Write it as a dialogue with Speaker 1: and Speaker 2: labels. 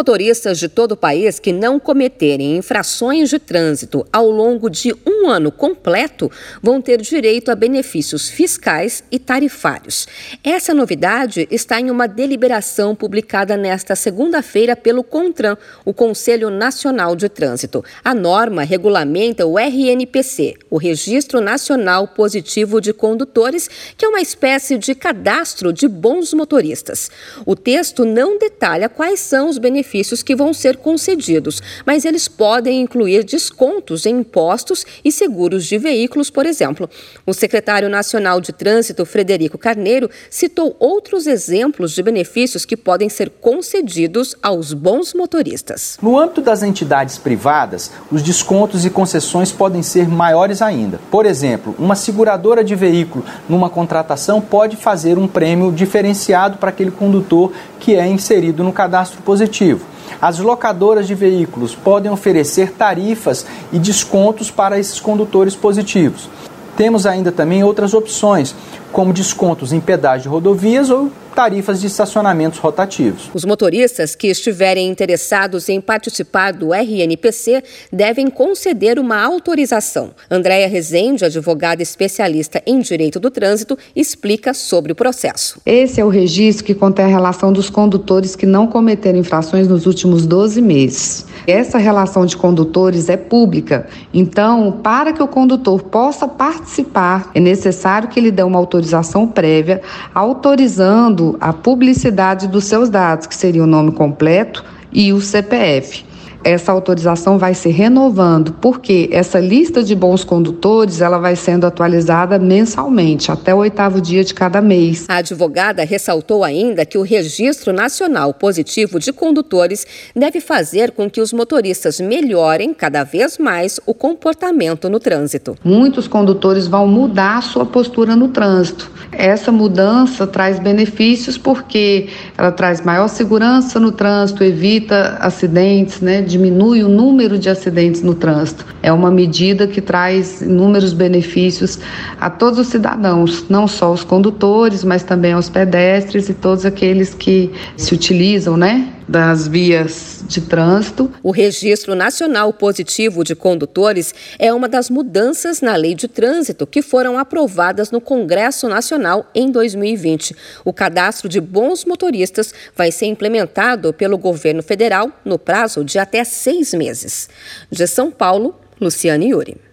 Speaker 1: motoristas de todo o país que não cometerem infrações de trânsito ao longo de um ano completo vão ter direito a benefícios fiscais e tarifários. Essa novidade está em uma deliberação publicada nesta segunda-feira pelo CONTRAN, o Conselho Nacional de Trânsito. A norma regulamenta o RNPC, o Registro Nacional Positivo de Condutores, que é uma espécie de cadastro de bons motoristas. O texto não detalha quais são os benefícios que vão ser concedidos, mas eles podem incluir descontos em impostos e seguros de veículos, por exemplo. O secretário nacional de Trânsito, Frederico Carneiro, citou outros exemplos de benefícios que podem ser concedidos aos bons motoristas.
Speaker 2: No âmbito das entidades privadas, os descontos e concessões podem ser maiores ainda. Por exemplo, uma seguradora de veículo numa contratação pode fazer um prêmio diferenciado para aquele condutor que é inserido no cadastro positivo. As locadoras de veículos podem oferecer tarifas e descontos para esses condutores positivos. Temos ainda também outras opções, como descontos em pedágio de rodovias ou tarifas de estacionamentos rotativos.
Speaker 1: Os motoristas que estiverem interessados em participar do RNPC devem conceder uma autorização. Andréia Rezende, advogada especialista em direito do trânsito, explica sobre o processo.
Speaker 3: Esse é o registro que contém a relação dos condutores que não cometeram infrações nos últimos 12 meses. Essa relação de condutores é pública, então, para que o condutor possa participar, é necessário que ele dê uma autorização prévia, autorizando a publicidade dos seus dados, que seria o nome completo e o CPF essa autorização vai se renovando, porque essa lista de bons condutores ela vai sendo atualizada mensalmente, até o oitavo dia de cada mês.
Speaker 1: A advogada ressaltou ainda que o Registro Nacional Positivo de Condutores deve fazer com que os motoristas melhorem cada vez mais o comportamento no trânsito.
Speaker 3: Muitos condutores vão mudar a sua postura no trânsito. Essa mudança traz benefícios porque ela traz maior segurança no trânsito, evita acidentes, né? Diminui o número de acidentes no trânsito. É uma medida que traz inúmeros benefícios a todos os cidadãos, não só os condutores, mas também aos pedestres e todos aqueles que se utilizam, né, das vias de trânsito.
Speaker 1: O Registro Nacional Positivo de Condutores é uma das mudanças na Lei de Trânsito que foram aprovadas no Congresso Nacional em 2020. O cadastro de bons motoristas vai ser implementado pelo governo federal no prazo de até seis meses. De São Paulo, Luciane Yuri.